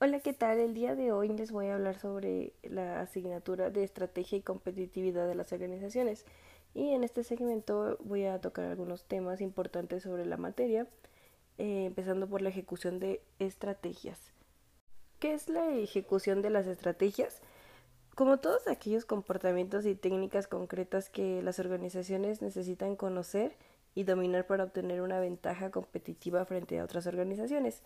Hola, ¿qué tal? El día de hoy les voy a hablar sobre la asignatura de estrategia y competitividad de las organizaciones. Y en este segmento voy a tocar algunos temas importantes sobre la materia, eh, empezando por la ejecución de estrategias. ¿Qué es la ejecución de las estrategias? Como todos aquellos comportamientos y técnicas concretas que las organizaciones necesitan conocer y dominar para obtener una ventaja competitiva frente a otras organizaciones.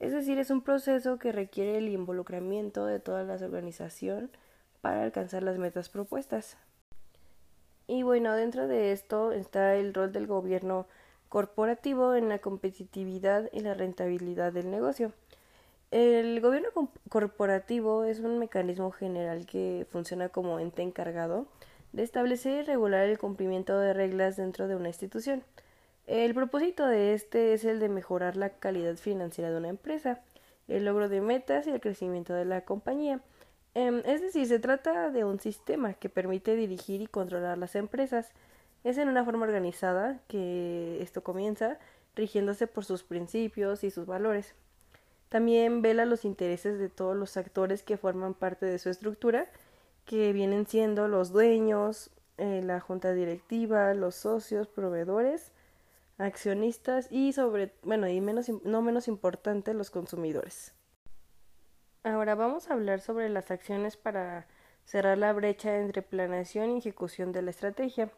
Es decir, es un proceso que requiere el involucramiento de toda la organización para alcanzar las metas propuestas. Y bueno, dentro de esto está el rol del gobierno corporativo en la competitividad y la rentabilidad del negocio. El gobierno corporativo es un mecanismo general que funciona como ente encargado de establecer y regular el cumplimiento de reglas dentro de una institución. El propósito de este es el de mejorar la calidad financiera de una empresa, el logro de metas y el crecimiento de la compañía. Em, es decir, se trata de un sistema que permite dirigir y controlar las empresas. Es en una forma organizada que esto comienza, rigiéndose por sus principios y sus valores. También vela los intereses de todos los actores que forman parte de su estructura, que vienen siendo los dueños, eh, la junta directiva, los socios, proveedores, accionistas y sobre, bueno, y menos, no menos importante, los consumidores. Ahora vamos a hablar sobre las acciones para cerrar la brecha entre planeación y ejecución de la estrategia.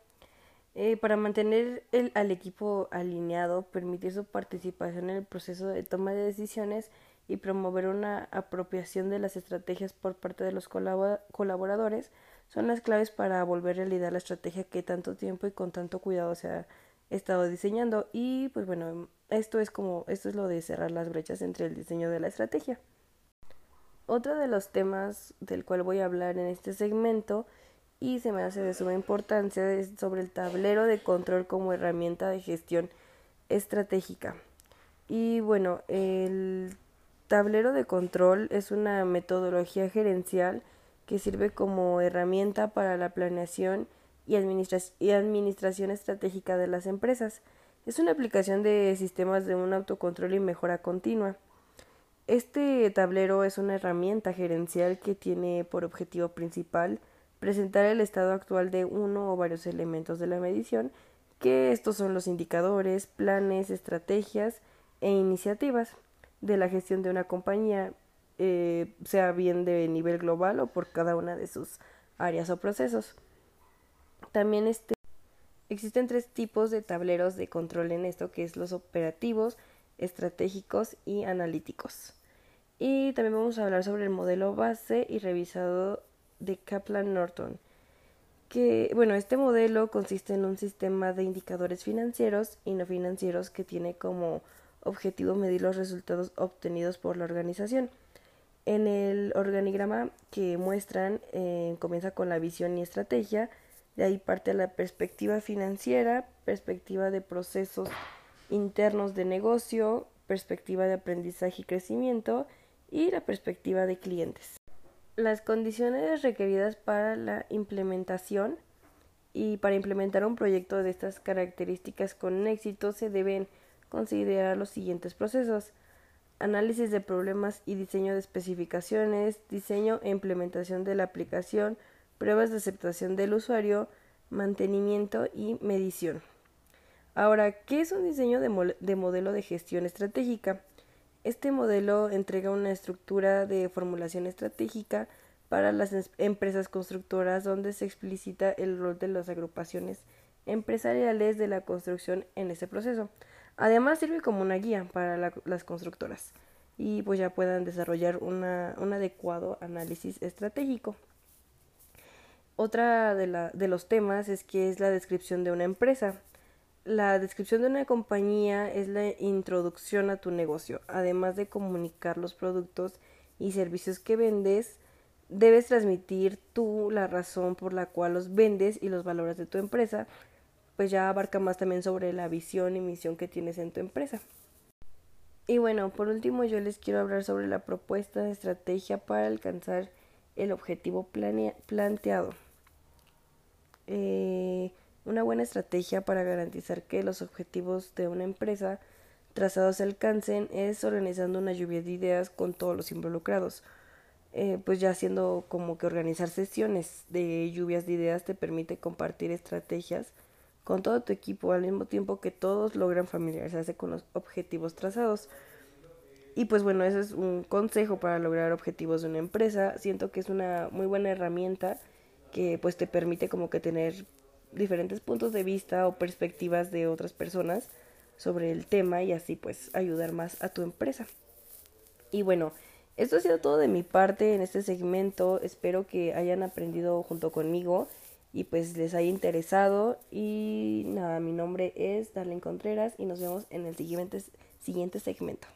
Eh, para mantener al equipo alineado, permitir su participación en el proceso de toma de decisiones y promover una apropiación de las estrategias por parte de los colaboradores son las claves para volver a realidad la estrategia que tanto tiempo y con tanto cuidado se ha estado diseñando y pues bueno, esto es como esto es lo de cerrar las brechas entre el diseño de la estrategia. Otro de los temas del cual voy a hablar en este segmento y se me hace de suma importancia es sobre el tablero de control como herramienta de gestión estratégica. Y bueno, el tablero de control es una metodología gerencial que sirve como herramienta para la planeación y, administración estratégica de las empresas. Es una aplicación de sistemas de un autocontrol y mejora continua. Este tablero es una herramienta gerencial que tiene por objetivo principal presentar el estado actual de uno o varios elementos de la medición, que estos son los indicadores, planes, estrategias e iniciativas de la gestión de una compañía, eh, sea bien de nivel global o por cada una de sus áreas o procesos. También este, existen tres tipos de tableros de control en esto, que es los operativos, estratégicos y analíticos. Y también vamos a hablar sobre el modelo base y revisado de Kaplan Norton. Que, bueno, este modelo consiste en un sistema de indicadores financieros y no financieros que tiene como objetivo medir los resultados obtenidos por la organización. En el organigrama que muestran eh, comienza con la visión y estrategia, de ahí parte la perspectiva financiera, perspectiva de procesos internos de negocio, perspectiva de aprendizaje y crecimiento y la perspectiva de clientes. Las condiciones requeridas para la implementación y para implementar un proyecto de estas características con éxito se deben considerar los siguientes procesos análisis de problemas y diseño de especificaciones, diseño e implementación de la aplicación, pruebas de aceptación del usuario, mantenimiento y medición. Ahora, ¿qué es un diseño de, modelo de gestión estratégica? Este modelo entrega una estructura de formulación estratégica para las empresas constructoras donde se explicita el rol de las agrupaciones empresariales de la construcción en ese proceso. Además sirve como una guía para las constructoras y pues ya puedan desarrollar un adecuado análisis estratégico. Otra de, de los temas es que es la descripción de una empresa. La descripción de una compañía es la introducción a tu negocio. Además de comunicar los productos y servicios que vendes, debes transmitir tú la razón por la cual los vendes y los valores de tu empresa, pues ya abarca más también sobre la visión y misión que tienes en tu empresa. Y bueno, por último yo les quiero hablar sobre la propuesta de estrategia para alcanzar el objetivo planteado. Eh, una buena estrategia para garantizar que los objetivos de una empresa trazados se alcancen es organizando una lluvia de ideas con todos los involucrados. Eh, pues ya haciendo como que organizar sesiones de lluvias de ideas te permite compartir estrategias con todo tu equipo al mismo tiempo que todos logran familiarizarse con los objetivos trazados. Y pues bueno, ese es un consejo para lograr objetivos de una empresa. Siento que es una muy buena herramienta que pues te permite como que tener diferentes puntos de vista o perspectivas de otras personas sobre el tema y así pues ayudar más a tu empresa. Y bueno, esto ha sido todo de mi parte en este segmento. Espero que hayan aprendido junto conmigo y pues les haya interesado. Y nada, mi nombre es Darlene Contreras y nos vemos en el siguiente, siguiente segmento.